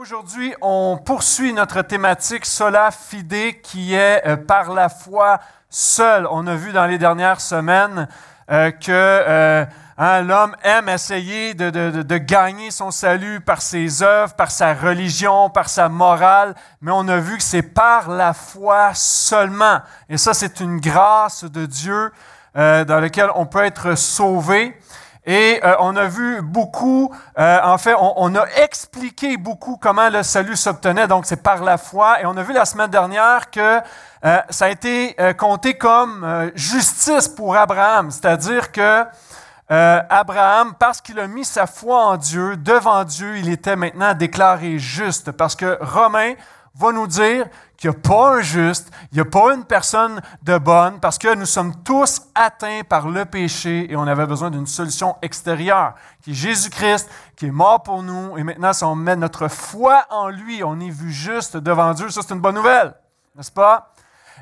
Aujourd'hui, on poursuit notre thématique Sola Fide qui est euh, par la foi seule. On a vu dans les dernières semaines euh, que euh, hein, l'homme aime essayer de, de, gagner son salut par ses œuvres, par sa religion, par sa morale, mais on a vu que c'est par la foi seulement. Et ça, c'est une grâce de Dieu dans laquelle on peut être sauvé. Et euh, on a vu beaucoup, euh, en fait, on, a expliqué beaucoup comment le salut s'obtenait, donc c'est par la foi. Et on a vu la semaine dernière que euh, ça a été compté comme justice pour Abraham, c'est-à-dire que Abraham, parce qu'il a mis sa foi en Dieu, devant Dieu, il était maintenant déclaré juste, parce que Romain va nous dire qu'il n'y a pas un juste, il n'y a pas une personne de bonne, parce que nous sommes tous atteints par le péché et on avait besoin d'une solution extérieure, qui est Jésus-Christ, qui est mort pour nous. Et maintenant, si on met notre foi en lui, on est vu juste devant Dieu. Ça, c'est une bonne nouvelle, n'est-ce pas?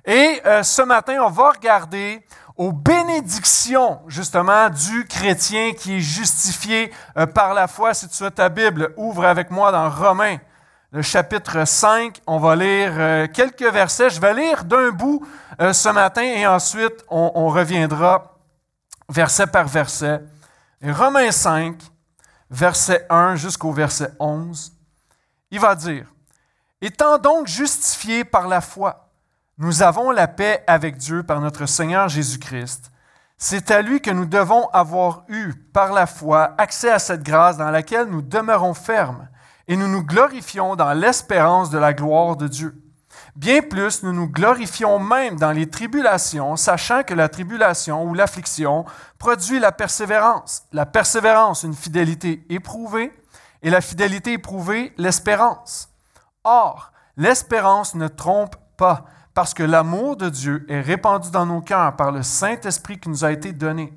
Et euh, ce matin, on va regarder aux bénédictions, justement, du chrétien qui est justifié euh, par la foi. Si tu as ta Bible, ouvre avec moi dans Romains le chapitre 5. On va lire euh, quelques versets. Je vais lire d'un bout euh, ce matin et ensuite on, reviendra verset par verset. Romains 5, verset 1 jusqu'au verset 11, il va dire, Étant donc justifiés par la foi, nous avons la paix avec Dieu par notre Seigneur Jésus-Christ. C'est à lui que nous devons avoir eu, par la foi, accès à cette grâce dans laquelle nous demeurons fermes et nous nous glorifions dans l'espérance de la gloire de Dieu. Bien plus, nous nous glorifions même dans les tribulations, sachant que la tribulation ou l'affliction produit la persévérance. La persévérance, une fidélité éprouvée, et la fidélité éprouvée, l'espérance. Or, l'espérance ne trompe pas, parce que l'amour de Dieu est répandu dans nos cœurs par le Saint-Esprit qui nous a été donné.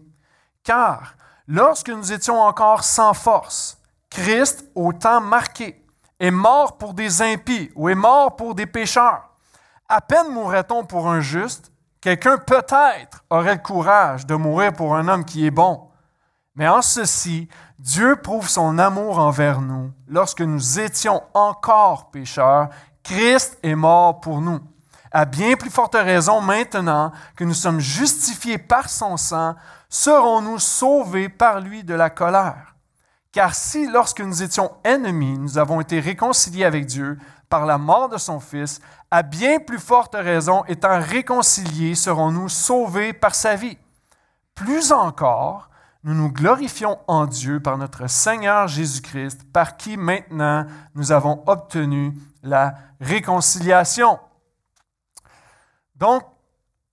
Car, lorsque nous étions encore sans force, Christ, au temps marqué, est mort pour des impies ou est mort pour des pécheurs. À peine mourrait-on pour un juste, quelqu'un peut-être aurait le courage de mourir pour un homme qui est bon. Mais en ceci, Dieu prouve son amour envers nous. Lorsque nous étions encore pécheurs, Christ est mort pour nous. À bien plus forte raison, maintenant que nous sommes justifiés par son sang, serons-nous sauvés par lui de la colère? Car si, lorsque nous étions ennemis, nous avons été réconciliés avec Dieu par la mort de son Fils, à bien plus forte raison, étant réconciliés, serons-nous sauvés par sa vie. Plus encore, nous nous glorifions en Dieu par notre Seigneur Jésus-Christ, par qui maintenant nous avons obtenu la réconciliation. Donc,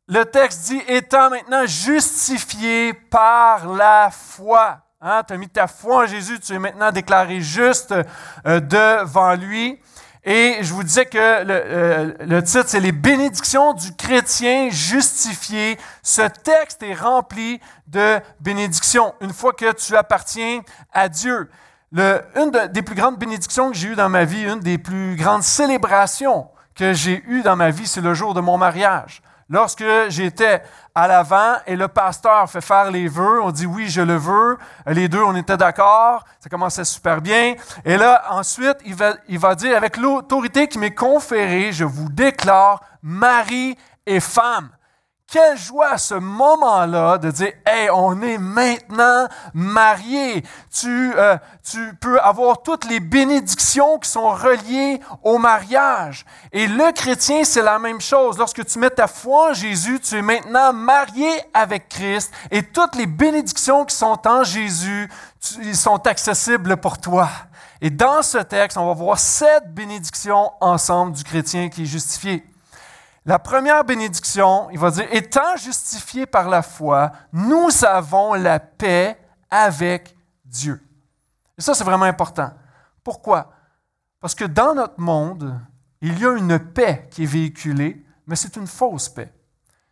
le texte dit, étant maintenant justifié par la foi. Hein, tu as mis ta foi en Jésus, tu es maintenant déclaré juste euh, devant lui. Et je vous disais que le, euh, titre, c'est Les bénédictions du chrétien justifié. Ce texte est rempli de bénédictions une fois que tu appartiens à Dieu. Une des plus grandes bénédictions que j'ai eues dans ma vie, une des plus grandes célébrations que j'ai eues dans ma vie, c'est le jour de mon mariage. Lorsque j'étais à l'avant et le pasteur fait faire les vœux, on dit oui, je le veux. Les deux, on était d'accord. Ça commençait super bien. Et là, ensuite, il va, il va dire avec l'autorité qui m'est conférée, je vous déclare mari et femme. Quelle joie à ce moment-là de dire, hey, on est maintenant mariés. Tu, euh, tu peux avoir toutes les bénédictions qui sont reliées au mariage. Et le chrétien, c'est la même chose. Lorsque tu mets ta foi en Jésus, tu es maintenant marié avec Christ et toutes les bénédictions qui sont en Jésus, ils sont accessibles pour toi. Et dans ce texte, on va voir sept bénédictions ensemble du chrétien qui est justifié. La première bénédiction, il va dire, étant justifiés par la foi, nous avons la paix avec Dieu. Et ça, c'est vraiment important. Pourquoi? Parce que dans notre monde, il y a une paix qui est véhiculée, mais c'est une fausse paix.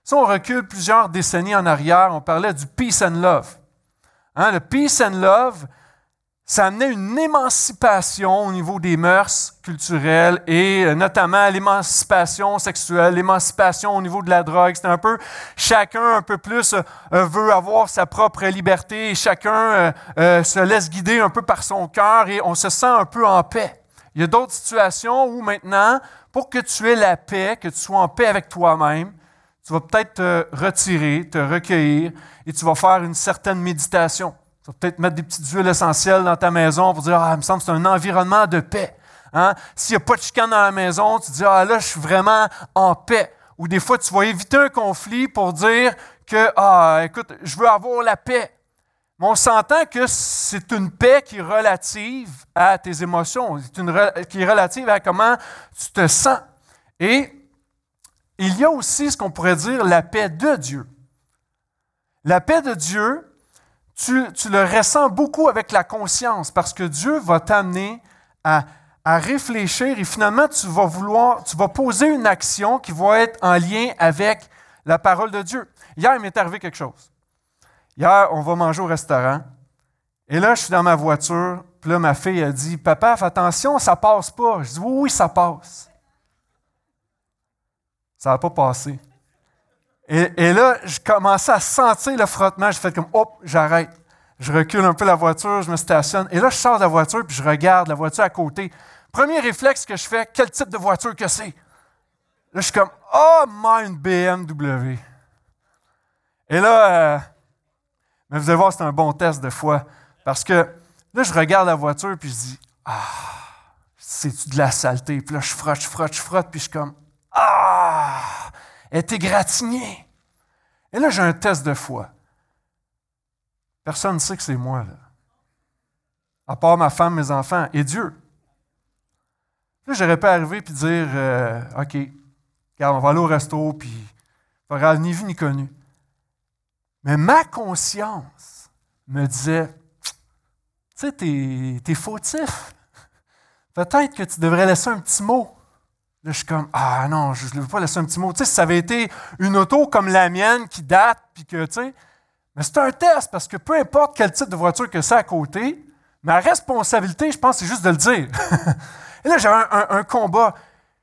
Si on recule plusieurs décennies en arrière, on parlait du peace and love. Hein, le peace and love, ça amenait une émancipation au niveau des mœurs culturelles et euh, notamment l'émancipation sexuelle, l'émancipation au niveau de la drogue. C'était un peu chacun un peu plus euh, veut avoir sa propre liberté et chacun euh, se laisse guider un peu par son cœur et on se sent un peu en paix. Il y a d'autres situations où maintenant, pour que tu aies la paix, que tu sois en paix avec toi-même, tu vas peut-être te retirer, te recueillir et tu vas faire une certaine méditation. Tu vas peut-être mettre des petites huiles essentielles dans ta maison pour dire Ah, il me semble que c'est un environnement de paix. Hein? S'il n'y a pas de chicane dans la maison, tu dis Ah, là, je suis vraiment en paix. Ou des fois, tu vas éviter un conflit pour dire que Ah, écoute, je veux avoir la paix. Mais on s'entend que c'est une paix qui est relative à tes émotions, qui est relative à comment tu te sens. Et il y a aussi ce qu'on pourrait dire la paix de Dieu. La paix de Dieu, tu, le ressens beaucoup avec la conscience parce que Dieu va t'amener à, réfléchir et finalement tu vas vouloir, tu vas poser une action qui va être en lien avec la parole de Dieu. Hier, il m'est arrivé quelque chose. Hier, on va manger au restaurant. Et là, je suis dans ma voiture. Puis là, ma fille a dit Papa, fais attention, ça passe pas. Je dis Oui, oui, ça passe. Ça n'a pas passé. Et, là, je commençais à sentir le frottement. J'ai fait comme Hop, j'arrête. Je recule un peu la voiture, je me stationne. Et là, je sors de la voiture puis je regarde la voiture à côté. Premier réflexe que je fais, quel type de voiture que c'est? Là, je suis comme Oh, une BMW. Et là, euh, mais vous allez voir, c'est un bon test de foi. Parce que là, je regarde la voiture, puis je dis, ah, c'est-tu de la saleté? Puis là, je frotte, je frotte, je frotte, puis je suis comme, ah, est égratignée. Et là, j'ai un test de foi. Personne ne sait que c'est moi, là. À part ma femme, mes enfants et Dieu. Là, j'aurais pas arriver et dire, euh, OK, regarde, on va aller au resto, puis il ni vu ni connu. Mais ma conscience me disait, tu sais, t'es, es fautif. Peut-être que tu devrais laisser un petit mot. Là, je suis comme, ah non, je ne veux pas laisser un petit mot. Tu sais, ça avait été une auto comme la mienne qui date, puis que, tu sais, mais c'est un test parce que peu importe quel type de voiture que c'est à côté, ma responsabilité, je pense, c'est juste de le dire. Et là, j'avais un combat.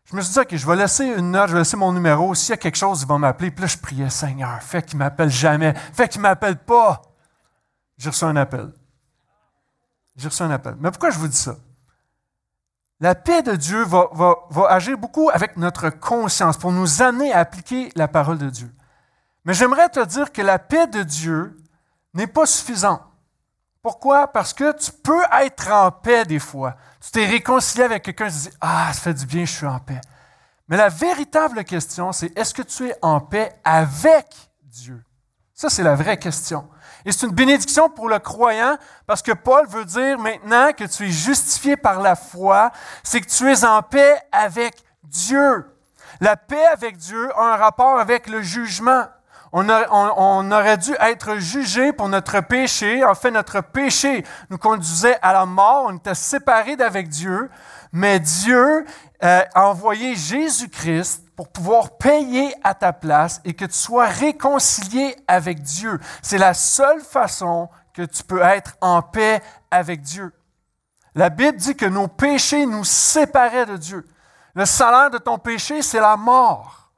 Je me suis dit, OK, je vais laisser une note, je vais laisser mon numéro. S'il y a quelque chose, il va m'appeler. Puis là, je priais, Seigneur, fais qu'il ne m'appelle jamais. Fais qu'il ne m'appelle pas. J'ai reçu un appel. J'ai reçu un appel. Mais pourquoi je vous dis ça? La paix de Dieu va, agir beaucoup avec notre conscience pour nous amener à appliquer la parole de Dieu. Mais j'aimerais te dire que la paix de Dieu n'est pas suffisante. Pourquoi? Parce que tu peux être en paix des fois. Tu t'es réconcilié avec quelqu'un, tu dis Ah, ça fait du bien, je suis en paix. Mais la véritable question, c'est est-ce que tu es en paix avec Dieu? Ça, c'est la vraie question. Et c'est une bénédiction pour le croyant parce que Paul veut dire maintenant que tu es justifié par la foi, c'est que tu es en paix avec Dieu. La paix avec Dieu a un rapport avec le jugement. On, aurait dû être jugé pour notre péché. En fait, notre péché nous conduisait à la mort. On était séparés d'avec Dieu. Mais Dieu euh, a envoyé Jésus-Christ pour pouvoir payer à ta place et que tu sois réconcilié avec Dieu. C'est la seule façon que tu peux être en paix avec Dieu. La Bible dit que nos péchés nous séparaient de Dieu. Le salaire de ton péché, c'est la mort.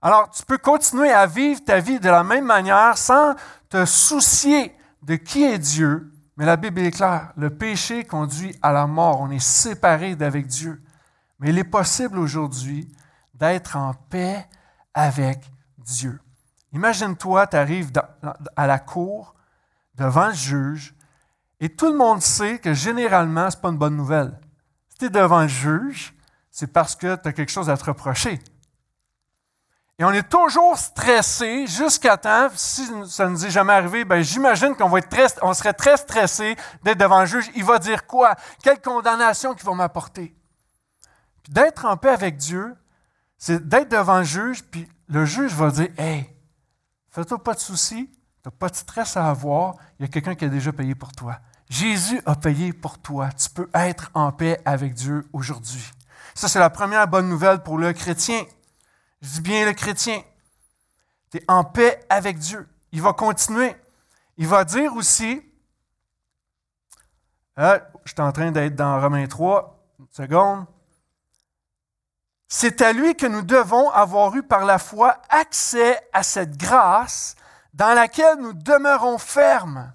Alors, tu peux continuer à vivre ta vie de la même manière sans te soucier de qui est Dieu, mais la Bible est claire, le péché conduit à la mort, on est séparé d'avec Dieu. Mais il est possible aujourd'hui d'être en paix avec Dieu. Imagine-toi, tu arrives à la cour, devant le juge, et tout le monde sait que généralement, ce n'est pas une bonne nouvelle. Si tu es devant le juge, c'est parce que tu as quelque chose à te reprocher. Et on est toujours stressé jusqu'à temps, si ça ne nous est jamais arrivé, ben j'imagine qu'on serait très stressé d'être devant le juge. Il va dire quoi? Quelle condamnation qu'il va m'apporter? d'être en paix avec Dieu, c'est d'être devant le juge, puis le juge va dire Hey, fais-toi pas de soucis, tu n'as pas de stress à avoir, il y a quelqu'un qui a déjà payé pour toi. Jésus a payé pour toi. Tu peux être en paix avec Dieu aujourd'hui. Ça, c'est la première bonne nouvelle pour le chrétien. Je dis bien le chrétien. Tu es en paix avec Dieu. Il va continuer. Il va dire aussi, euh, je suis en train d'être dans Romains 3, une seconde. C'est à lui que nous devons avoir eu par la foi accès à cette grâce dans laquelle nous demeurons fermes.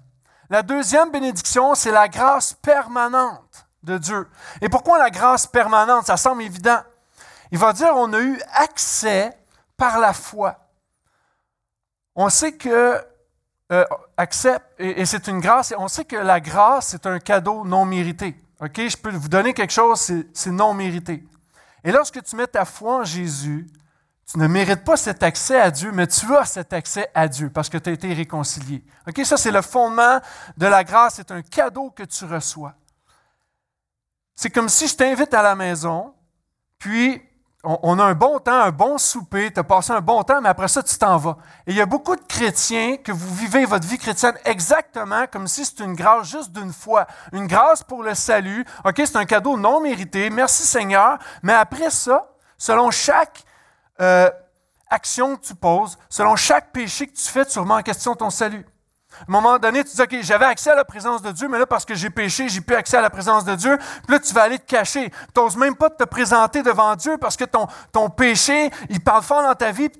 La deuxième bénédiction, c'est la grâce permanente. de Dieu. Et pourquoi la grâce permanente? Ça semble évident. Il va dire on a eu accès par la foi. On sait que euh, accepte, et, c'est une grâce, on sait que la grâce, c'est un cadeau non mérité. OK? Je peux vous donner quelque chose, c'est non mérité. Et lorsque tu mets ta foi en Jésus, tu ne mérites pas cet accès à Dieu, mais tu as cet accès à Dieu parce que tu as été réconcilié. OK? Ça, c'est le fondement de la grâce. C'est un cadeau que tu reçois. C'est comme si je t'invite à la maison, puis on, a un bon temps, un bon souper, tu as passé un bon temps, mais après ça, tu t'en vas. Et il y a beaucoup de chrétiens que vous vivez votre vie chrétienne exactement comme si c'était une grâce juste d'une fois. Une grâce pour le salut. OK, c'est un cadeau non mérité. Merci Seigneur. Mais après ça, selon chaque euh, action que tu poses, selon chaque péché que tu fais, tu remets en question ton salut. À un moment donné, tu dis, OK, j'avais accès à la présence de Dieu, mais là, parce que j'ai péché, j'ai plus accès à la présence de Dieu. Puis là, tu vas aller te cacher. Tu n'oses même pas te présenter devant Dieu parce que ton, ton péché, il parle fort dans ta vie.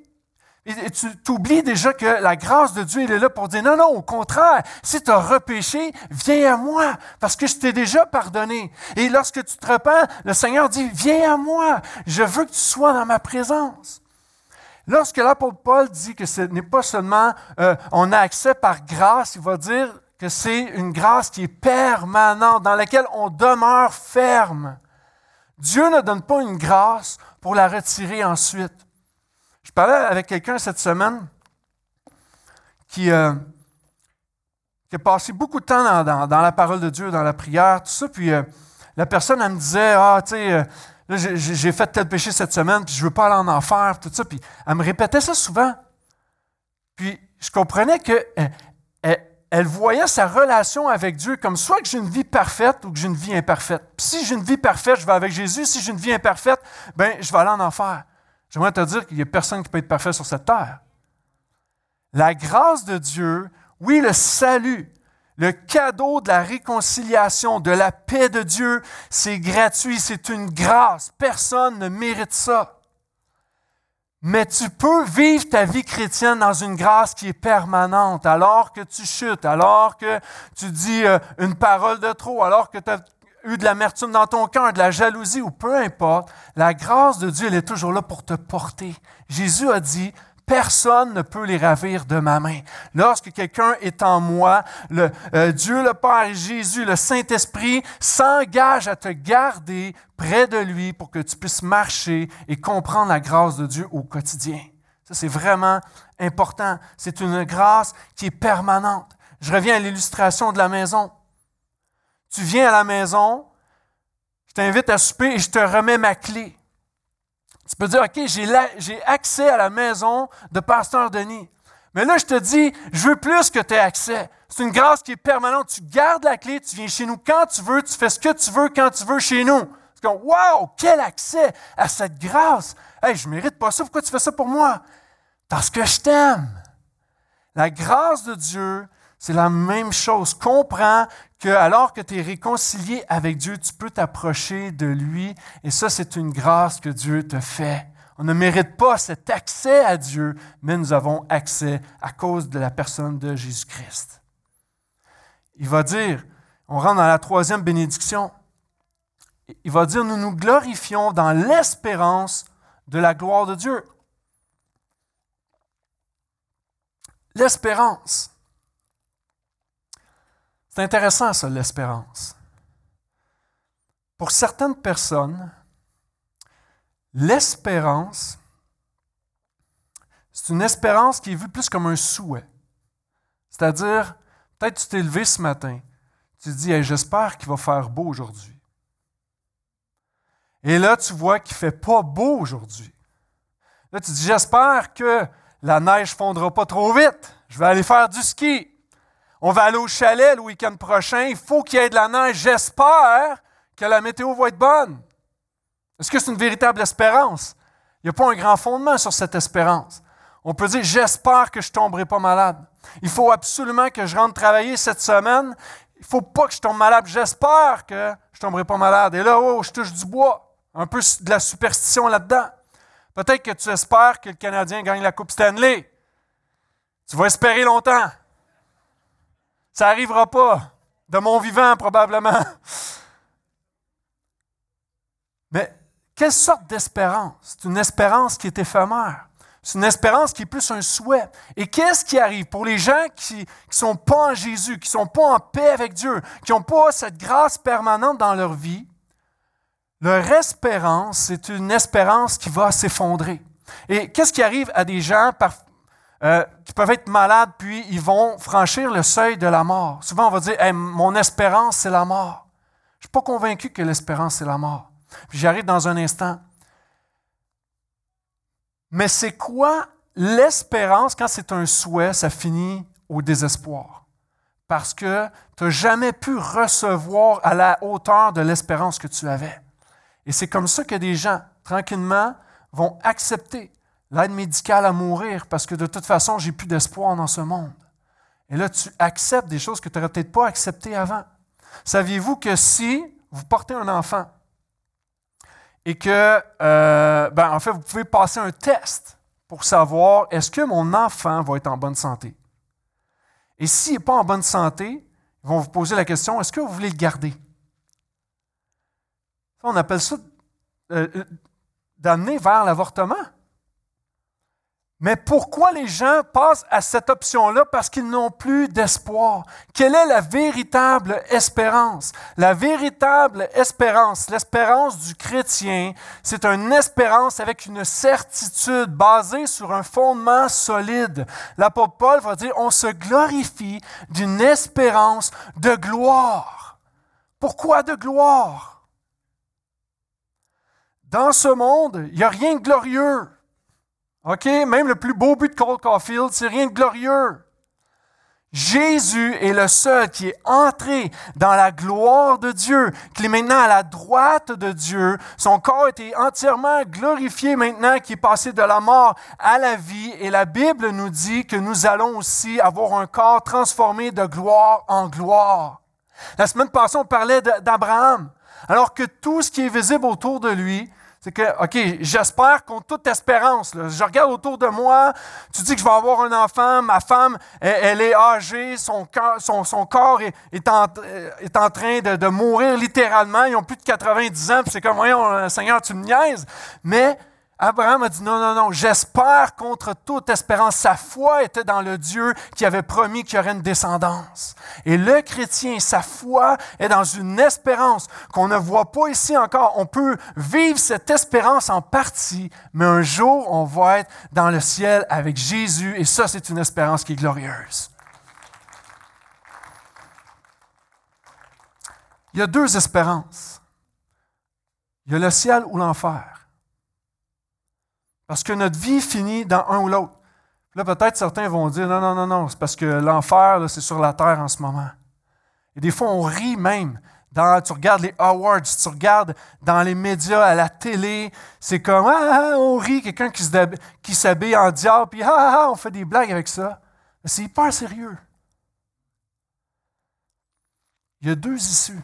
Et tu oublies déjà que la grâce de Dieu, il est là pour dire, non, non, au contraire, si tu as repéché, viens à moi, parce que je t'ai déjà pardonné. Et lorsque tu te repens, le Seigneur dit, viens à moi, je veux que tu sois dans ma présence. Lorsque l'apôtre Paul dit que ce n'est pas seulement euh, on a accès par grâce, il va dire que c'est une grâce qui est permanente, dans laquelle on demeure ferme. Dieu ne donne pas une grâce pour la retirer ensuite. Je parlais avec quelqu'un cette semaine qui, euh, a passé beaucoup de temps dans, la parole de Dieu, dans la prière, tout ça, puis euh, la personne, elle me disait, ah, tu sais, j'ai fait tel péché cette semaine, puis je ne veux pas aller en enfer, tout ça. Puis elle me répétait ça souvent. Puis je comprenais qu'elle euh, elle, voyait sa relation avec Dieu comme soit que j'ai une vie parfaite ou que j'ai une vie imparfaite. Puis si j'ai une vie parfaite, je vais avec Jésus. Si j'ai une vie imparfaite, ben je vais aller en enfer. J'aimerais te dire qu'il n'y a personne qui peut être parfait sur cette terre. La grâce de Dieu, oui, le salut, le cadeau de la réconciliation, de la paix de Dieu, c'est gratuit, c'est une grâce. Personne ne mérite ça. Mais tu peux vivre ta vie chrétienne dans une grâce qui est permanente, alors que tu chutes, alors que tu dis euh, une parole de trop, alors que tu as eu de l'amertume dans ton cœur, de la jalousie, ou peu importe. La grâce de Dieu, elle est toujours là pour te porter. Jésus a dit, Personne ne peut les ravir de ma main. Lorsque quelqu'un est en moi, le, euh, Dieu le Père, Jésus, le Saint-Esprit s'engage à te garder près de lui pour que tu puisses marcher et comprendre la grâce de Dieu au quotidien. Ça, c'est vraiment important. C'est une grâce qui est permanente. Je reviens à l'illustration de la maison. Tu viens à la maison, je t'invite à souper et je te remets ma clé. Tu peux dire, OK, j'ai accès à la maison de Pasteur Denis. Mais là, je te dis, je veux plus que tu aies accès. C'est une grâce qui est permanente. Tu gardes la clé, tu viens chez nous quand tu veux, tu fais ce que tu veux quand tu veux chez nous. C'est comme, wow, quel accès à cette grâce. Hey, je mérite pas ça, pourquoi tu fais ça pour moi? Parce que je t'aime. La grâce de Dieu, c'est la même chose. Comprends alors que tu es réconcilié avec Dieu, tu peux t'approcher de lui. Et ça, c'est une grâce que Dieu te fait. On ne mérite pas cet accès à Dieu, mais nous avons accès à cause de la personne de Jésus-Christ. Il va dire, on rentre dans la troisième bénédiction, il va dire, nous nous glorifions dans l'espérance de la gloire de Dieu. L'espérance. C'est intéressant, ça, l'espérance. Pour certaines personnes, l'espérance, c'est une espérance qui est vue plus comme un souhait. C'est-à-dire, peut-être tu t'es levé ce matin, tu te dis, j'espère qu'il va faire beau aujourd'hui. Et là, tu vois qu'il ne fait pas beau aujourd'hui. Là, tu dis, j'espère que la neige ne fondra pas trop vite. Je vais aller faire du ski. On va aller au chalet le week-end prochain. Il faut qu'il y ait de la neige. J'espère que la météo va être bonne. Est-ce que c'est une véritable espérance? Il n'y a pas un grand fondement sur cette espérance. On peut dire, j'espère que je ne tomberai pas malade. Il faut absolument que je rentre travailler cette semaine. Il ne faut pas que je tombe malade. J'espère que je ne tomberai pas malade. Et là, oh, je touche du bois. Un peu de la superstition là-dedans. Peut-être que tu espères que le Canadien gagne la Coupe Stanley. Tu vas espérer longtemps. Ça n'arrivera pas. De mon vivant, probablement. quelle sorte d'espérance? C'est une espérance qui est éphémère. C'est une espérance qui est plus un souhait. Et qu'est-ce qui arrive? Pour les gens qui ne sont pas en Jésus, qui ne sont pas en paix avec Dieu, qui n'ont pas cette grâce permanente dans leur vie? Leur espérance, c'est une espérance qui va s'effondrer. Et qu'est-ce qui arrive à des gens euh, qui peuvent être malades, puis ils vont franchir le seuil de la mort? Souvent, on va dire Mon espérance, c'est la mort. Je ne suis pas convaincu que l'espérance, c'est la mort. J'arrive dans un instant. Mais c'est quoi l'espérance quand c'est un souhait, ça finit au désespoir? Parce que tu n'as jamais pu recevoir à la hauteur de l'espérance que tu avais. Et c'est comme ça que des gens, tranquillement, vont accepter l'aide médicale à mourir parce que de toute façon, j'ai plus d'espoir dans ce monde. Et là, tu acceptes des choses que tu n'aurais peut-être pas acceptées avant. Saviez-vous que si vous portez un enfant et que, euh, ben, en fait, vous pouvez passer un test pour savoir est-ce que mon enfant va être en bonne santé? Et s'il n'est pas en bonne santé, ils vont vous poser la question est-ce que vous voulez le garder? On appelle ça euh, euh, d'amener vers l'avortement. Mais pourquoi les gens passent à cette option-là? Parce qu'ils n'ont plus d'espoir. Quelle est la véritable espérance? La véritable espérance, l'espérance du chrétien, c'est une espérance avec une certitude basée sur un fondement solide. L'apôtre Paul va dire, on se glorifie d'une espérance de gloire. Pourquoi de gloire? Dans ce monde, il n'y a rien de glorieux. OK? Même le plus beau but de Cole Caulfield, c'est rien de glorieux. Jésus est le seul qui est entré dans la gloire de Dieu, qui est maintenant à la droite de Dieu. Son corps était entièrement glorifié maintenant, qui est passé de la mort à la vie. Et la Bible nous dit que nous allons aussi avoir un corps transformé de gloire en gloire. La semaine passée, on parlait d'Abraham. Alors que tout ce qui est visible autour de lui, c'est que, OK, j'espère contre toute espérance. Je regarde autour de moi, tu dis que je vais avoir un enfant, ma femme, elle, est âgée, son, corps est, en, train de, mourir littéralement. Ils ont plus de 90 ans, puis c'est comme, voyons, Seigneur, tu me niaises. Mais Abraham a dit non, non, non, j'espère contre toute espérance. Sa foi était dans le Dieu qui avait promis qu'il y aurait une descendance. Et le chrétien, sa foi est dans une espérance qu'on ne voit pas ici encore. On peut vivre cette espérance en partie, mais un jour, on va être dans le ciel avec Jésus. Et ça, c'est une espérance qui est glorieuse. Il y a deux espérances. Il y a le ciel ou l'enfer. Parce que notre vie finit dans un ou l'autre. Là, peut-être certains vont dire non, non, non, non, c'est parce que l'enfer, c'est sur la terre en ce moment. Et des fois, on rit même. Tu regardes les awards, tu regardes dans les médias, à la télé, c'est comme ah, ah on rit, quelqu'un qui s'habille en diable, puis ah, ah, ah, on fait des blagues avec ça. C'est hyper sérieux. Il y a deux issues.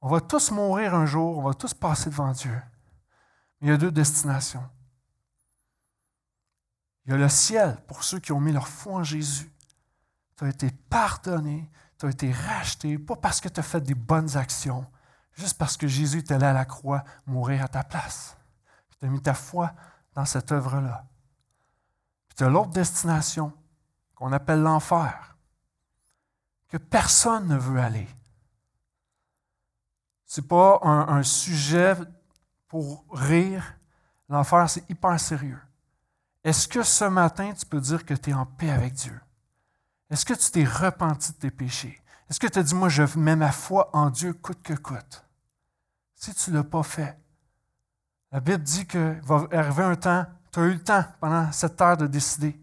On va tous mourir un jour, on va tous passer devant Dieu. Il y a deux destinations. Il y a le ciel pour ceux qui ont mis leur foi en Jésus. Tu as été pardonné, tu as été racheté, pas parce que tu as fait des bonnes actions, juste parce que Jésus est allé à la croix mourir à ta place. Tu as mis ta foi dans cette œuvre-là. Puis tu as l'autre destination qu'on appelle l'enfer, que personne ne veut aller. Ce n'est pas un, un sujet pour rire. L'enfer, c'est hyper sérieux. Est-ce que ce matin, tu peux dire que tu es en paix avec Dieu? Est-ce que tu t'es repenti de tes péchés? Est-ce que tu as dit, moi, je mets ma foi en Dieu coûte que coûte? Si tu ne l'as pas fait, la Bible dit qu'il va arriver un temps, tu as eu le temps pendant cette heure de décider.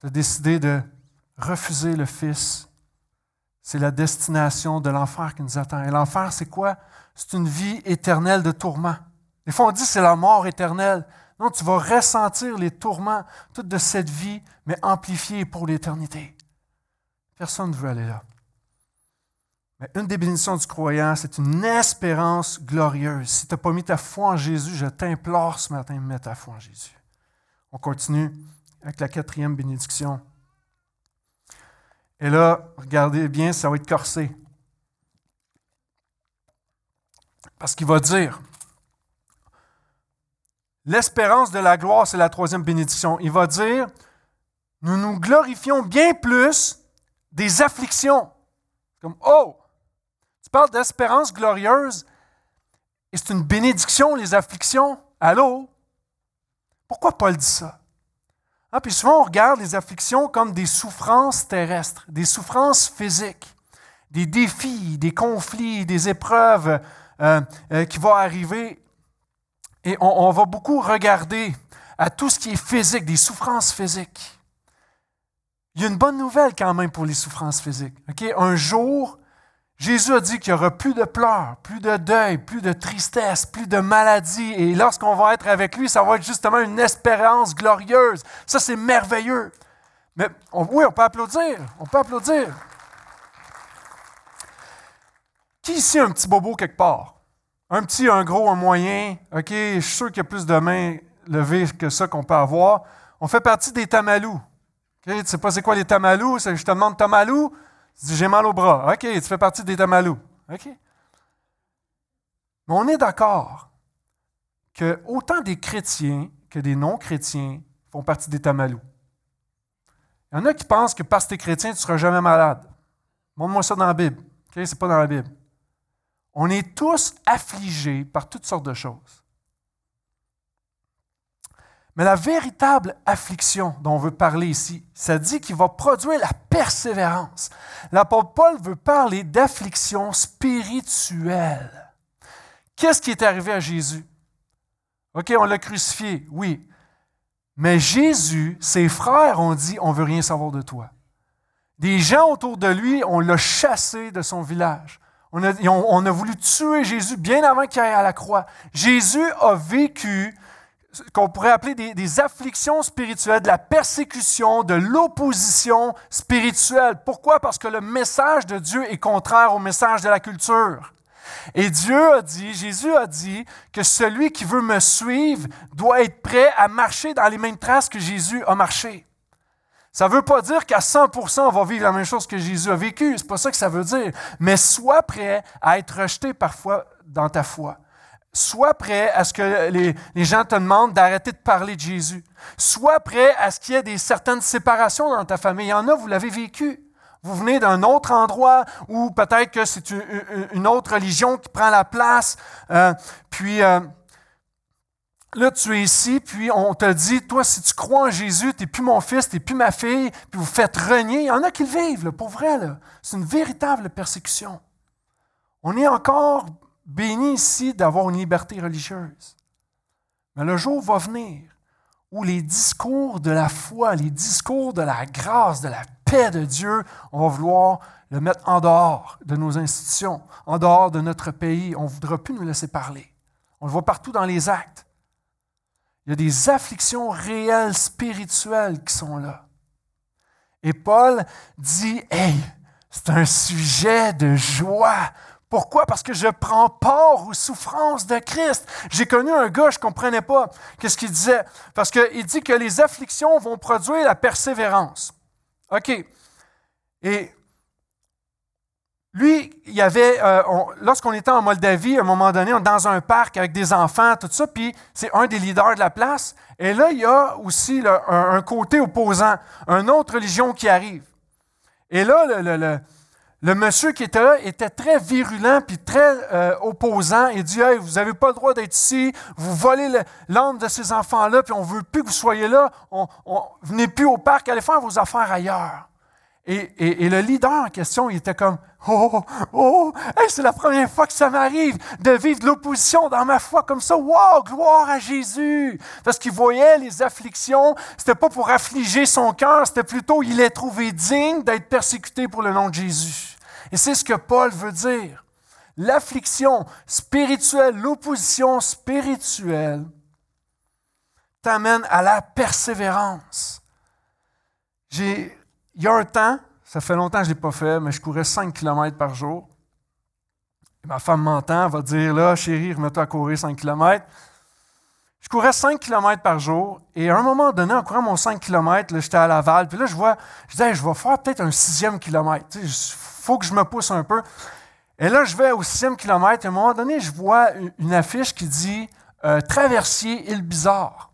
Tu as décidé de refuser le Fils. C'est la destination de l'enfer qui nous attend. Et l'enfer, c'est quoi? c'est une vie éternelle de tourments. Des fois, on dit c'est la mort éternelle. Non, tu vas ressentir les tourments toute de cette vie, mais amplifiée pour l'éternité. Personne ne veut aller là. Mais une des bénédictions du croyant, c'est une espérance glorieuse. Si tu n'as pas mis ta foi en Jésus, je t'implore ce matin mettre ta foi en Jésus. On continue avec la quatrième bénédiction. Et là, regardez bien, ça va être corsé. Parce qu'il va dire, l'espérance de la gloire, c'est la troisième bénédiction. Il va dire, nous nous glorifions bien plus des afflictions. Comme, oh, tu parles d'espérance glorieuse et c'est une bénédiction, les afflictions. Allô? Pourquoi Paul dit ça? Ah, puis souvent, on regarde les afflictions comme des souffrances terrestres, des souffrances physiques, des défis, des conflits, des épreuves euh, euh, qui vont arriver. Et on, va beaucoup regarder à tout ce qui est physique, des souffrances physiques. Il y a une bonne nouvelle quand même pour les souffrances physiques. Un jour, Jésus a dit qu'il n'y aura plus de pleurs, plus de deuil, plus de tristesse, plus de maladie. Et lorsqu'on va être avec lui, ça va être justement une espérance glorieuse. Ça, c'est merveilleux. Mais oui, on peut applaudir. On peut applaudir. Qui ici a un petit bobo quelque part? Un petit, un gros, un moyen? OK, je suis sûr qu'il y a plus de mains levées que ça qu'on peut avoir. On fait partie des tamalous. OK, tu sais pas c'est quoi les tamalous? Je te demande tamalou. Tu dis, j'ai mal au bras. OK, tu fais partie des tamalous. OK? Mais on est d'accord que autant des chrétiens que des non-chrétiens font partie des tamalous. Il y en a qui pensent que parce que tu es chrétien, tu ne seras jamais malade. Montre-moi ça dans la Bible. OK, c'est pas dans la Bible. On est tous affligés par toutes sortes de choses. Mais la véritable affliction dont on veut parler ici, ça dit qu'il va produire la persévérance. L'apôtre Paul veut parler d'affliction spirituelle. Qu'est-ce qui est arrivé à Jésus? OK, on l'a crucifié, oui. Mais Jésus, ses frères ont dit, on ne veut rien savoir de toi. Des gens autour de lui, on l'a chassé de son village. On a, on a voulu tuer Jésus bien avant qu'il aille à la croix. Jésus a vécu qu'on pourrait appeler des, afflictions spirituelles, de la persécution, de l'opposition spirituelle. Pourquoi? Parce que le message de Dieu est contraire au message de la culture. Et Dieu a dit, Jésus a dit que celui qui veut me suivre doit être prêt à marcher dans les mêmes traces que Jésus a marché. Ça ne veut pas dire qu'à 100% on va vivre la même chose que Jésus a vécu. C'est pas ça que ça veut dire. Mais sois prêt à être rejeté parfois dans ta foi. Sois prêt à ce que les, gens te demandent d'arrêter de parler de Jésus. Sois prêt à ce qu'il y ait des certaines séparations dans ta famille. Il y en a, vous l'avez vécu. Vous venez d'un autre endroit ou peut-être que c'est une, autre religion qui prend la place. Euh, puis euh, là, tu es ici, puis on te dit, toi, si tu crois en Jésus, tu n'es plus mon fils, tu n'es plus ma fille, puis vous faites renier. Il y en a qui le vivent, pour vrai. C'est une véritable persécution. On est encore béni ici d'avoir une liberté religieuse. Mais le jour va venir où les discours de la foi, les discours de la grâce, de la paix de Dieu, on va vouloir le mettre en dehors de nos institutions, en dehors de notre pays. On ne voudra plus nous laisser parler. On le voit partout dans les actes. Il y a des afflictions réelles, spirituelles qui sont là. Et Paul dit, Hey, c'est un sujet de joie pourquoi? Parce que je prends part aux souffrances de Christ. J'ai connu un gars, je ne comprenais pas qu'est-ce qu'il disait. Parce qu'il dit que les afflictions vont produire la persévérance. OK. Et lui, il y avait, euh, lorsqu'on était en Moldavie, à un moment donné, on dans un parc avec des enfants, tout ça, puis c'est un des leaders de la place. Et là, il y a aussi un, côté opposant, une autre religion qui arrive. Et là, le le monsieur qui était là était très virulent puis très euh, opposant. Il dit Hey, vous n'avez pas le droit d'être ici, vous volez l'âme de ces enfants-là, puis on ne veut plus que vous soyez là, on, on, venez plus au parc, allez faire vos affaires ailleurs. Et, le leader en question, il était comme Oh, oh, oh c'est la première fois que ça m'arrive de vivre de l'opposition dans ma foi comme ça. Wow, gloire à Jésus! Parce qu'il voyait les afflictions, c'était pas pour affliger son cœur, c'était plutôt il est trouvé digne d'être persécuté pour le nom de Jésus. Et c'est ce que Paul veut dire. L'affliction spirituelle, l'opposition spirituelle t'amène à la persévérance. J'ai il y a un temps, ça fait longtemps que je ne l'ai pas fait, mais je courais 5 km par jour. ma femme m'entend, va dire Là, chérie, remets-toi à courir 5 km. Je courais 5 km par jour et à un moment donné, en courant mon 5 km, j'étais à Laval. Puis là, je vois, je disais, je vais faire peut-être un sixième kilomètre. Il faut que je me pousse un peu. Et là, je vais au sixième kilomètre. Et à un moment donné, je vois une affiche qui dit euh, Traversier île bizarre.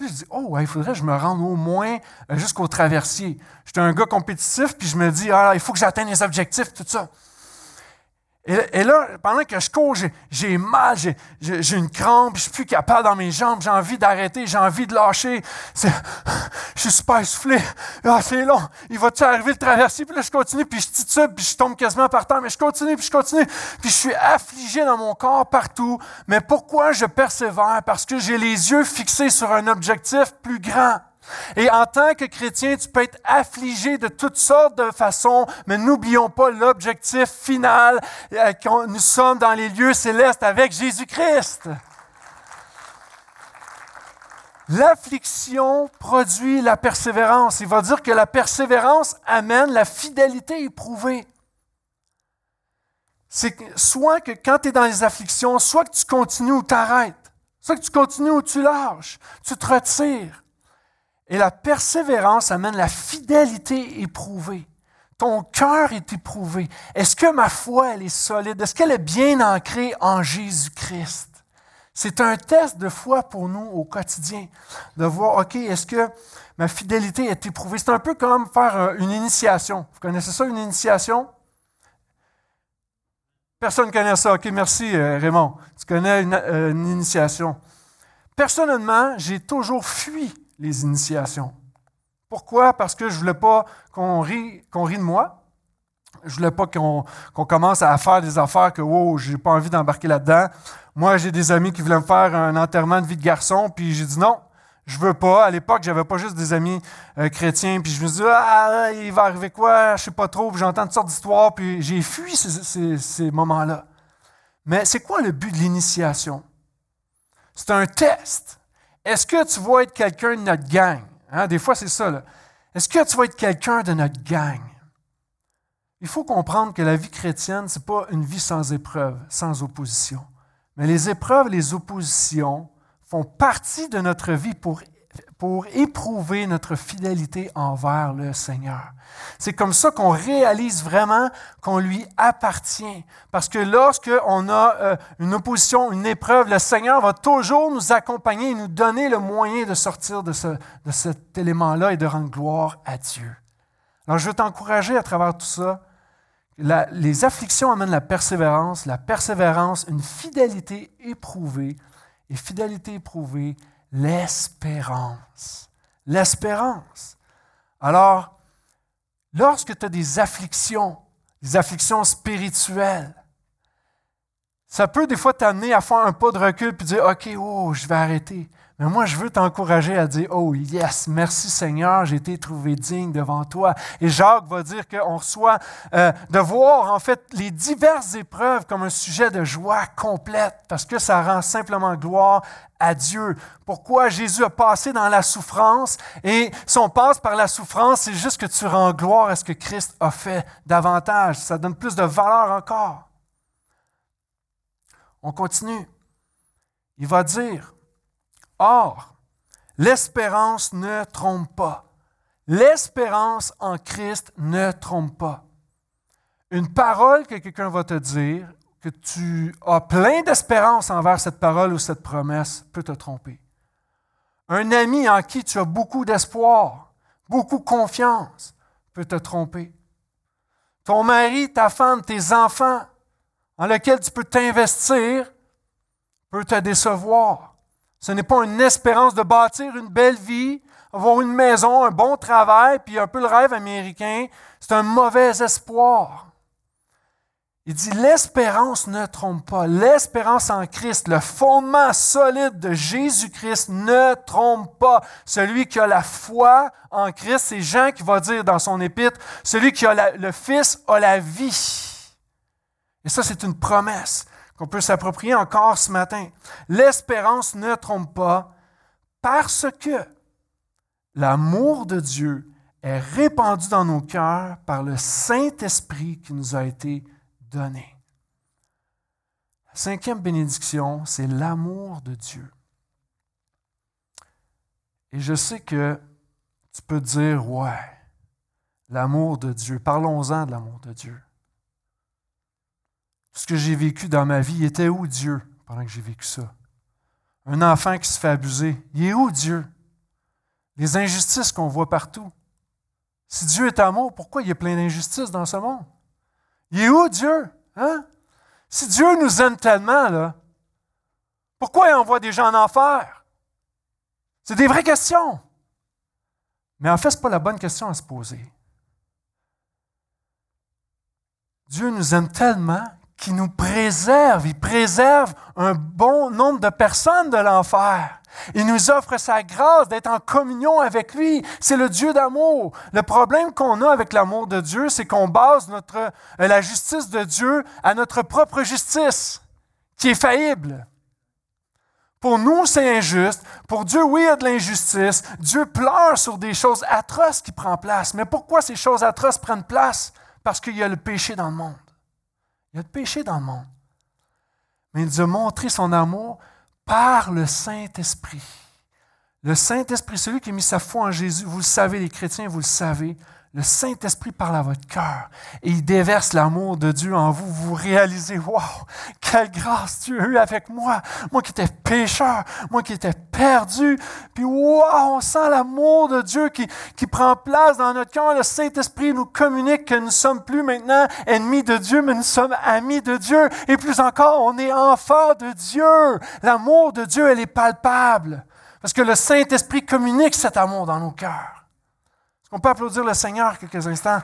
Puis je dis Oh, il faudrait que je me rende au moins jusqu'au traversier. J'étais un gars compétitif, puis je me dis Ah, il faut que j'atteigne les objectifs, tout ça. Et, là, pendant que je cours, j'ai mal, j'ai une crampe, je suis plus capable dans mes jambes, j'ai envie d'arrêter, j'ai envie de lâcher. Je suis super essoufflé. Ah, c'est long. Il va-tu arriver le traversier? Puis là, je continue, puis je titube, puis je tombe quasiment par terre, mais je continue, puis je continue. Puis je suis affligé dans mon corps partout. Mais pourquoi je persévère? Parce que j'ai les yeux fixés sur un objectif plus grand. Et en tant que chrétien, tu peux être affligé de toutes sortes de façons, mais n'oublions pas l'objectif final. Euh, nous sommes dans les lieux célestes avec Jésus-Christ. L'affliction produit la persévérance. Il va dire que la persévérance amène la fidélité éprouvée. C'est soit que quand tu es dans les afflictions, soit que tu continues ou t'arrêtes, soit que tu continues ou tu lâches, tu te retires. Et la persévérance amène la fidélité éprouvée. Ton cœur est éprouvé. Est-ce que ma foi, elle est solide? Est-ce qu'elle est bien ancrée en Jésus-Christ? C'est un test de foi pour nous au quotidien, de voir, OK, est-ce que ma fidélité est éprouvée? C'est un peu comme faire euh, une initiation. Vous connaissez ça, une initiation? Personne ne connaît ça. OK, merci euh, Raymond. Tu connais une, euh, une initiation. Personnellement, j'ai toujours fui les initiations. Pourquoi? Parce que je ne voulais pas qu'on rit, de moi. Je ne voulais pas qu'on, commence à faire des affaires que, wow, je n'ai pas envie d'embarquer là-dedans. Moi, j'ai des amis qui voulaient me faire un enterrement de vie de garçon, puis j'ai dit non, je veux pas. À l'époque, j'avais pas juste des amis euh, chrétiens, puis je me suis dit, ah, il va arriver quoi, je sais pas trop, puis j'entends toutes sortes d'histoires, puis j'ai fui ces moments-là. Mais c'est quoi le but de l'initiation? C'est un test. Est-ce que tu vas être quelqu'un de notre gang? Hein, des fois, c'est ça. Est-ce que tu vas être quelqu'un de notre gang? Il faut comprendre que la vie chrétienne, ce n'est pas une vie sans épreuves, sans opposition. Mais les épreuves, les oppositions font partie de notre vie pour pour éprouver notre fidélité envers le Seigneur. C'est comme ça qu'on réalise vraiment qu'on lui appartient. Parce que lorsque on a euh, une opposition, une épreuve, le Seigneur va toujours nous accompagner et nous donner le moyen de sortir de, ce, de cet élément-là et de rendre gloire à Dieu. Alors je veux t'encourager à travers tout ça. les afflictions amènent la persévérance, la persévérance, une fidélité éprouvée, et fidélité éprouvée l'espérance. L'espérance. Alors, lorsque tu as des afflictions, des afflictions spirituelles, ça peut des fois t'amener à faire un pas de recul puis dire OK, oh, je vais arrêter. Mais moi, je veux t'encourager à dire, oh yes, merci Seigneur, j'ai été trouvé digne devant toi. Et Jacques va dire qu'on reçoit euh, de voir en fait les diverses épreuves comme un sujet de joie complète, parce que ça rend simplement gloire à Dieu. Pourquoi Jésus a passé dans la souffrance? Et si on passe par la souffrance, c'est juste que tu rends gloire à ce que Christ a fait davantage. Ça donne plus de valeur encore. On continue. Il va dire, Or, l'espérance ne trompe pas. L'espérance en Christ ne trompe pas. Une parole que quelqu'un va te dire, que tu as plein d'espérance envers cette parole ou cette promesse, peut te tromper. Un ami en qui tu as beaucoup d'espoir, beaucoup confiance, peut te tromper. Ton mari, ta femme, tes enfants, en lesquels tu peux t'investir, peut te décevoir. Ce n'est pas une espérance de bâtir une belle vie, avoir une maison, un bon travail, puis un peu le rêve américain. C'est un mauvais espoir. Il dit, l'espérance ne trompe pas. L'espérance en Christ, le fondement solide de Jésus-Christ ne trompe pas. Celui qui a la foi en Christ, c'est Jean qui va dire dans son épître, celui qui a le Fils a la vie. Et ça, c'est une promesse qu'on peut s'approprier encore ce matin. L'espérance ne trompe pas parce que l'amour de Dieu est répandu dans nos cœurs par le Saint-Esprit qui nous a été donné. La cinquième bénédiction, c'est l'amour de Dieu. Et je sais que tu peux dire, ouais, l'amour de Dieu, parlons-en de l'amour de Dieu. Ce que j'ai vécu dans ma vie, il était où Dieu pendant que j'ai vécu ça? Un enfant qui se fait abuser, il est où Dieu? Les injustices qu'on voit partout. Si Dieu est amour, pourquoi il y a plein d'injustices dans ce monde? Il est où Dieu? Hein? Si Dieu nous aime tellement, là, pourquoi il envoie des gens en enfer? C'est des vraies questions. Mais en fait, ce n'est pas la bonne question à se poser. Dieu nous aime tellement qu'il nous préserve. Il préserve un bon nombre de personnes de l'enfer. Il nous offre sa grâce d'être en communion avec lui. C'est le Dieu d'amour. Le problème qu'on a avec l'amour de Dieu, c'est qu'on base euh, la justice de Dieu à notre propre justice, qui est faillible. Pour nous, c'est injuste. Pour Dieu, oui, il y a de l'injustice. Dieu pleure sur des choses atroces qui prennent place. Mais pourquoi ces choses atroces prennent place? Parce qu'il y a le péché dans le monde. Il y a le péché dans le monde. Mais il nous a montré son amour par le Saint-Esprit. Le Saint-Esprit, celui qui a mis sa foi en Jésus, vous le savez, les chrétiens, vous le savez, le Saint-Esprit parle à votre cœur et il déverse l'amour de Dieu en vous. Vous réalisez, wow, quelle grâce Dieu a eu avec moi. Moi qui étais pécheur, moi qui étais perdu. Puis wow, on sent l'amour de Dieu qui, qui prend place dans notre cœur. Le Saint-Esprit nous communique que nous ne sommes plus maintenant ennemis de Dieu, mais nous sommes amis de Dieu. Et plus encore, on est enfants de Dieu. L'amour de Dieu, elle est palpable. Parce que le Saint-Esprit communique cet amour dans nos cœurs. On peut applaudir le Seigneur quelques instants?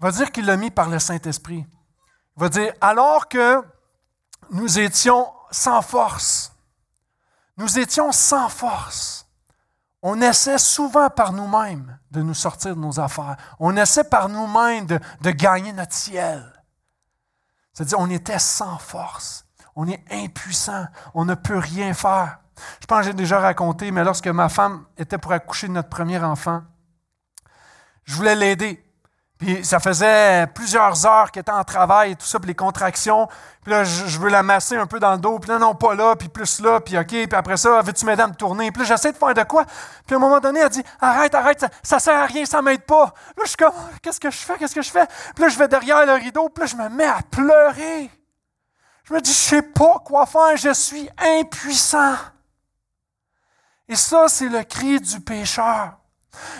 Il va dire qu'il l'a mis par le Saint-Esprit. Il va dire, alors que nous étions sans force, nous étions sans force, on essaie souvent par nous-mêmes de nous sortir de nos affaires. On essaie par nous-mêmes de, de, gagner notre ciel. C'est-à-dire, on était sans force. On est impuissant. On ne peut rien faire. Je pense que j'ai déjà raconté, mais lorsque ma femme était pour accoucher de notre premier enfant, je voulais l'aider. Puis ça faisait plusieurs heures qu'elle était en travail et tout ça, puis les contractions. Puis là, je, veux la masser un peu dans le dos. Puis là, non, pas là, puis plus là, puis OK. Puis après ça, veux-tu m'aider à me tourner? Puis là, j'essaie de faire de quoi? Puis à un moment donné, elle dit Arrête, arrête, ça, ça sert à rien, ça m'aide pas. Là, je suis comme Qu'est-ce que je fais? Qu'est-ce que je fais? Puis là, je vais derrière le rideau, puis là, je me mets à pleurer. Je me dis, je sais pas quoi faire, je suis impuissant. Et ça, c'est le cri du pécheur.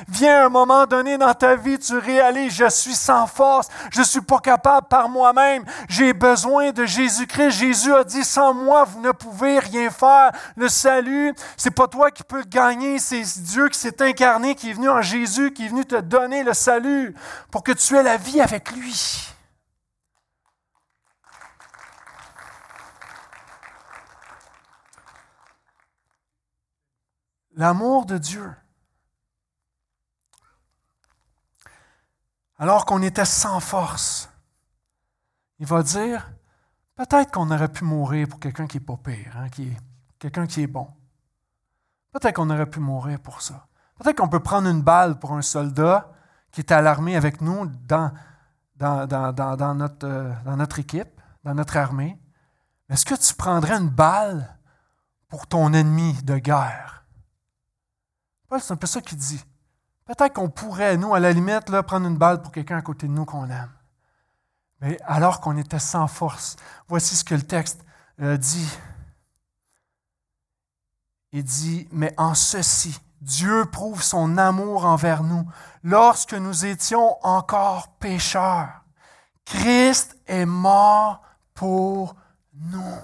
Viens un moment donné dans ta vie, tu réalises, je suis sans force, je suis pas capable par moi-même, j'ai besoin de Jésus-Christ. Jésus a dit, sans moi, vous ne pouvez rien faire. Le salut, c'est pas toi qui peux le gagner, c'est Dieu qui s'est incarné, qui est venu en Jésus, qui est venu te donner le salut pour que tu aies la vie avec lui. L'amour de Dieu. Alors qu'on était sans force, il va dire, peut-être qu'on aurait pu mourir pour quelqu'un qui n'est pas pire, hein, quelqu'un qui est bon. Peut-être qu'on aurait pu mourir pour ça. Peut-être qu'on peut prendre une balle pour un soldat qui est à l'armée avec nous dans, notre, euh, dans notre équipe, dans notre armée. Est-ce que tu prendrais une balle pour ton ennemi de guerre? C'est un peu ça qu'il dit. Peut-être qu'on pourrait, nous, à la limite, prendre une balle pour quelqu'un à côté de nous qu'on aime. Mais alors qu'on était sans force, voici ce que le texte euh, dit. Il dit, mais en ceci, Dieu prouve son amour envers nous lorsque nous étions encore pécheurs. Christ est mort pour nous.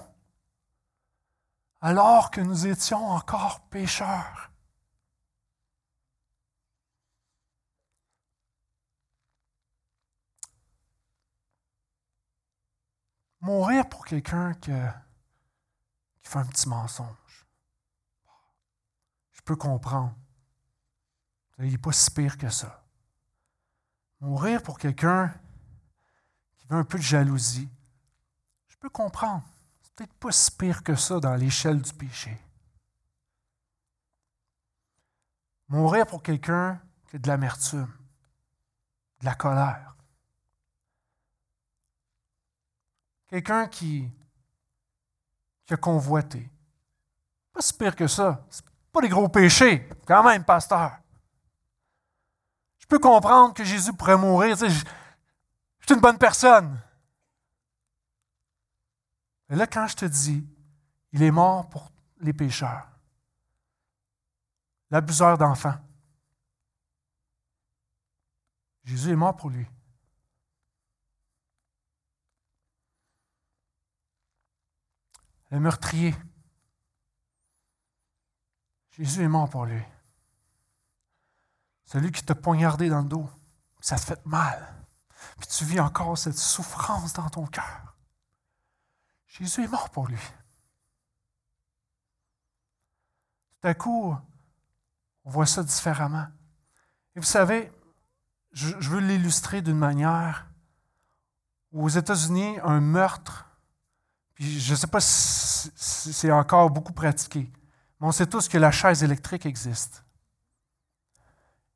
Alors que nous étions encore pécheurs. Mourir pour quelqu'un qui fait un petit mensonge. Je peux comprendre. Il n'est pas si pire que ça. Mourir pour quelqu'un qui veut un peu de jalousie. Je peux comprendre. C'est peut-être pas si pire que ça dans l'échelle du péché. Mourir pour quelqu'un qui a de l'amertume, de la colère. Quelqu'un qui, a convoité. Pas si pire que ça. C'est pas des gros péchés, quand même, pasteur. peux comprendre que Jésus pourrait mourir. je, je suis une bonne personne. Mais là, quand je te dis, il est mort pour les pécheurs, l'abuseur d'enfants, Jésus est mort pour lui. Le meurtrier, Jésus est mort pour lui. Celui qui t'a poignardé dans le dos, ça te fait mal. Puis tu vis encore cette souffrance dans ton cœur. Jésus est mort pour lui. Tout à coup, on voit ça différemment. Et vous savez, je, veux l'illustrer d'une manière où aux États-Unis, un meurtre, je ne sais pas si c'est encore beaucoup pratiqué, mais on sait tous que la chaise électrique existe.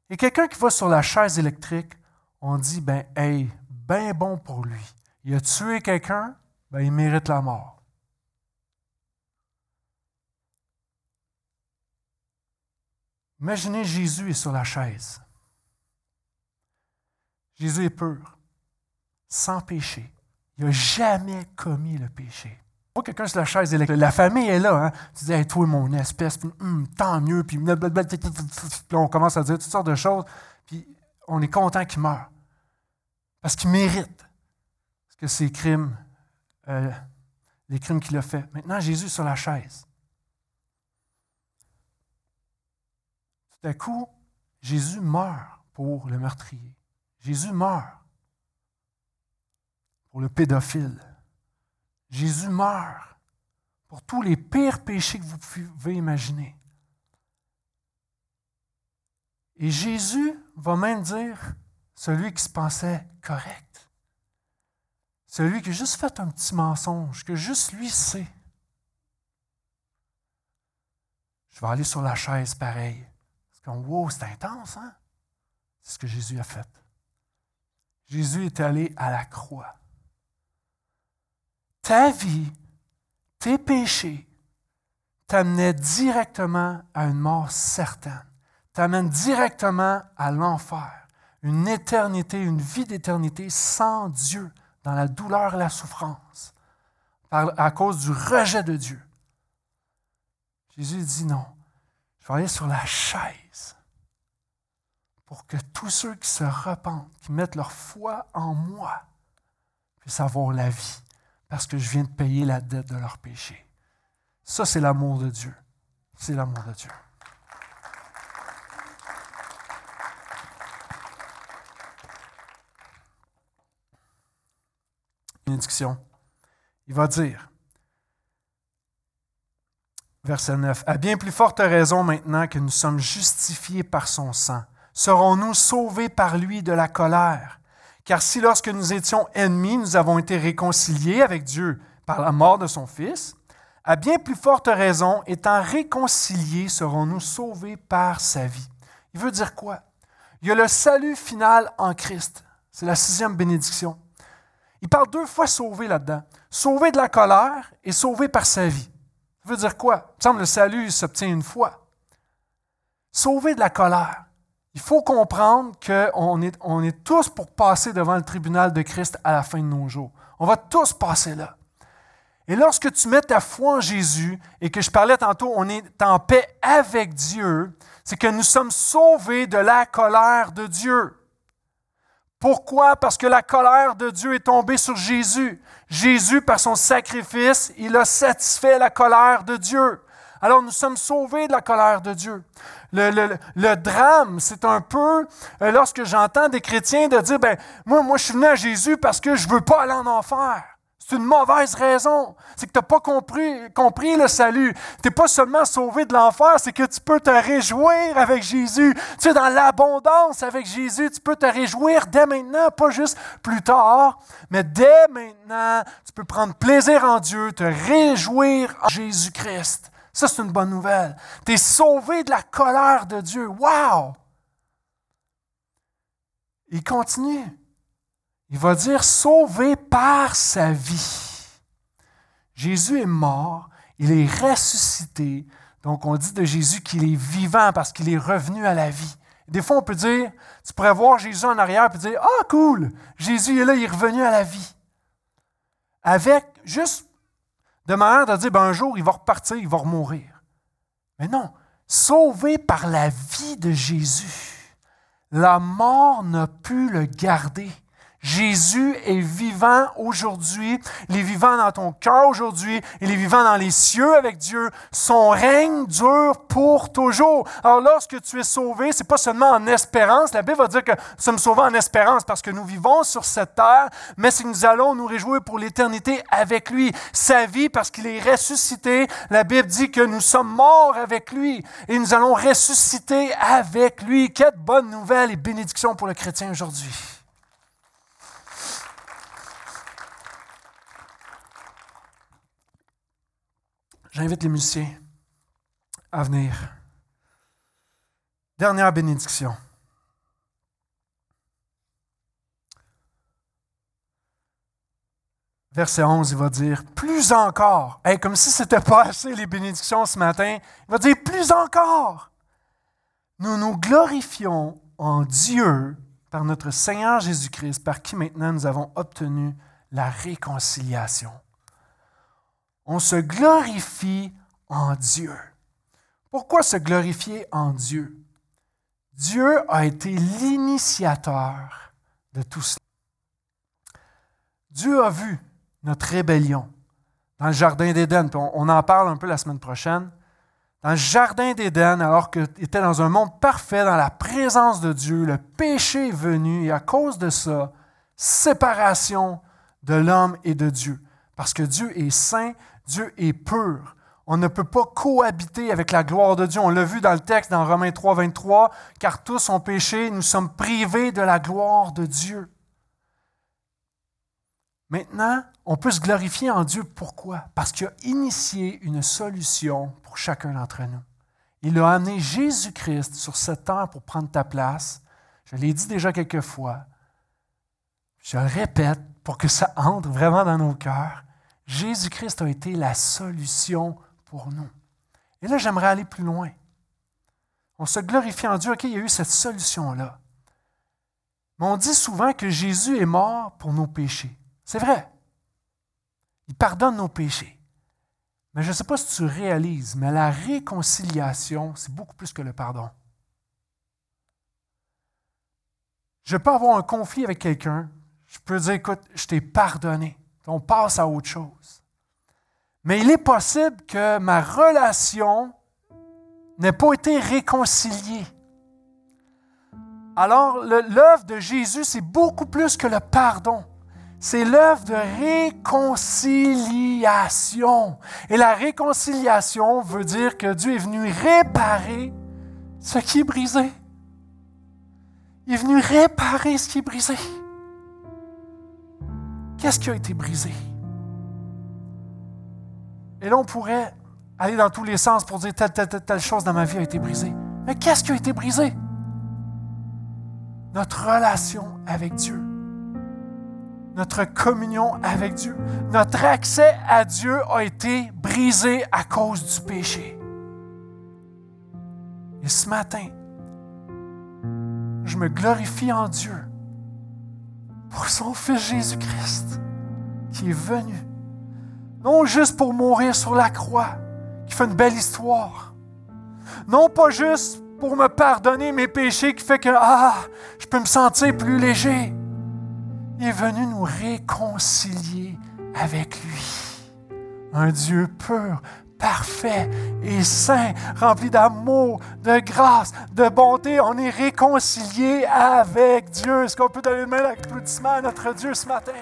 Et quelqu'un qui va sur la chaise électrique, on dit, ben, hey, ben bon pour lui. Il a tué quelqu'un, ben, il mérite la mort. Imaginez Jésus est sur la chaise. Jésus est pur, sans péché. Il n'a jamais commis le péché. Pas quelqu'un sur la chaise électrique. La famille est là. Hein? Tu dis, hey, toi, mon espèce, hum, tant mieux, puis, puis on commence à dire toutes sortes de choses, puis on est content qu'il meure. Parce qu'il mérite. Parce que ses crimes euh, les crimes qu'il a faits. Maintenant, Jésus sur la chaise. Tout à coup, Jésus meurt pour le meurtrier. Jésus meurt pour le pédophile. Jésus meurt pour tous les pires péchés que vous pouvez imaginer. Et Jésus va même dire, celui qui se pensait correct, celui qui a juste fait un petit mensonge, que juste lui sait. Je vais aller sur la chaise pareil. C'est comme, wow, c'est intense, hein? C'est ce que Jésus a fait. Jésus est allé à la croix. Ta vie, tes péchés, t'amenaient directement à une mort certaine, t'amènent directement à l'enfer, une éternité, une vie d'éternité sans Dieu, dans la douleur et la souffrance, à cause du rejet de Dieu. Jésus dit non, je vais aller sur la chaise pour que tous ceux qui se repentent, qui mettent leur foi en moi, puissent avoir la vie, parce que je viens de payer la dette de leur péché. Ça, c'est l'amour de Dieu. C'est l'amour de Dieu. bénédiction. Il va dire, verset 9, À bien plus forte raison maintenant que nous sommes justifiés par son sang, serons-nous sauvés par lui de la colère? Car si lorsque nous étions ennemis, nous avons été réconciliés avec Dieu par la mort de son Fils, à bien plus forte raison, étant réconciliés, serons-nous sauvés par sa vie. Il veut dire quoi? Il y a le salut final en Christ. C'est la sixième bénédiction. Il parle deux fois sauvé là-dedans. Sauvé de la colère et sauvé par sa vie. Ça veut dire quoi? Il me semble que le salut s'obtient une fois. Sauvé de la colère. Il faut comprendre qu'on est, on est tous pour passer devant le tribunal de Christ à la fin de nos jours. On va tous passer là. Et lorsque tu mets ta foi en Jésus et que je parlais tantôt, on est en paix avec Dieu, c'est que nous sommes sauvés de la colère de Dieu. Pourquoi? Parce que la colère de Dieu est tombée sur Jésus. Jésus, par son sacrifice, il a satisfait la colère de Dieu. Alors nous sommes sauvés de la colère de Dieu. Le, drame, c'est un peu euh, lorsque j'entends des chrétiens de dire, ben moi, moi je suis venu à Jésus parce que je veux pas aller en enfer. C'est une mauvaise raison. C'est que tu n'as pas compris, compris le salut. Tu n'es pas seulement sauvé de l'enfer, c'est que tu peux te réjouir avec Jésus. Tu es dans l'abondance avec Jésus. Tu peux te réjouir dès maintenant, pas juste plus tard, mais dès maintenant, tu peux prendre plaisir en Dieu, te réjouir en Jésus-Christ. Ça, c'est une bonne nouvelle. Tu es sauvé de la colère de Dieu. Wow! Il continue. Il va dire sauvé par sa vie. Jésus est mort, il est ressuscité. Donc on dit de Jésus qu'il est vivant parce qu'il est revenu à la vie. Des fois, on peut dire, tu pourrais voir Jésus en arrière et dire, ah, cool, Jésus est là, il est revenu à la vie. Avec juste de manière de dire, ben, un jour, il va repartir, il va mourir. Mais non, sauvé par la vie de Jésus, la mort n'a pu le garder. Jésus est vivant aujourd'hui, il est vivant dans ton cœur aujourd'hui, il est vivant dans les cieux avec Dieu. Son règne dure pour toujours. Alors lorsque tu es sauvé, c'est pas seulement en espérance. La Bible va dire que nous sommes sauvés en espérance parce que nous vivons sur cette terre, mais que nous allons nous réjouir pour l'éternité avec lui. Sa vie parce qu'il est ressuscité. La Bible dit que nous sommes morts avec lui et nous allons ressusciter avec lui. Quelle bonne nouvelle et bénédiction pour le chrétien aujourd'hui. J'invite les musiciens à venir. Dernière bénédiction. Verset 11, il va dire plus encore. comme si ce n'était pas assez les bénédictions ce matin. Il va dire plus encore. Nous nous glorifions en Dieu par notre Seigneur Jésus-Christ, par qui maintenant nous avons obtenu la réconciliation on se glorifie en Dieu. Pourquoi se glorifier en Dieu? Dieu a été l'initiateur de tout cela. Dieu a vu notre rébellion dans le Jardin d'Éden, on, en parle un peu la semaine prochaine. Dans le Jardin d'Éden, alors qu'il était dans un monde parfait, dans la présence de Dieu, le péché est venu et à cause de ça, séparation de l'homme et de Dieu. Parce que Dieu est saint, Dieu est pur. On ne peut pas cohabiter avec la gloire de Dieu. On l'a vu dans le texte dans Romains 3, 23, car tous ont péché, nous sommes privés de la gloire de Dieu. Maintenant, on peut se glorifier en Dieu. Pourquoi? Parce qu'il a initié une solution pour chacun d'entre nous. Il a amené Jésus-Christ sur cette terre pour prendre ta place. Je l'ai dit déjà quelques fois. Je le répète pour que ça entre vraiment dans nos cœurs. Jésus-Christ a été la solution pour nous. Et là, j'aimerais aller plus loin. On se glorifie en Dieu, OK, il y a eu cette solution-là. Mais on dit souvent que Jésus est mort pour nos péchés. C'est vrai. Il pardonne nos péchés. Mais je ne sais pas si tu réalises, mais la réconciliation, c'est beaucoup plus que le pardon. Je peux avoir un conflit avec quelqu'un, je peux dire, écoute, je t'ai pardonné on passe à autre chose. Mais il est possible que ma relation n'ait pas été réconciliée. Alors, l'œuvre de Jésus, c'est beaucoup plus que le pardon. C'est l'œuvre de réconciliation. Et la réconciliation veut dire que Dieu est venu réparer ce qui est brisé. Il est venu réparer ce qui est brisé. Qu'est-ce qui a été brisé? Et là, on pourrait aller dans tous les sens pour dire telle, telle, chose dans ma vie a été brisée. Mais qu'est-ce qui a été brisé? Notre relation avec Dieu. Notre communion avec Dieu. Notre accès à Dieu a été brisé à cause du péché. Et ce matin, je me glorifie en Dieu pour son Fils Jésus-Christ qui est venu. Non juste pour mourir sur la croix, qui fait une belle histoire. Non pas juste pour me pardonner mes péchés, qui fait que ah, je peux me sentir plus léger. Il est venu nous réconcilier avec lui. Un Dieu pur, parfait et saint, rempli d'amour, de grâce, de bonté. On est réconcilié avec Dieu. Est-ce qu'on peut donner une main d'applaudissement à notre Dieu ce matin?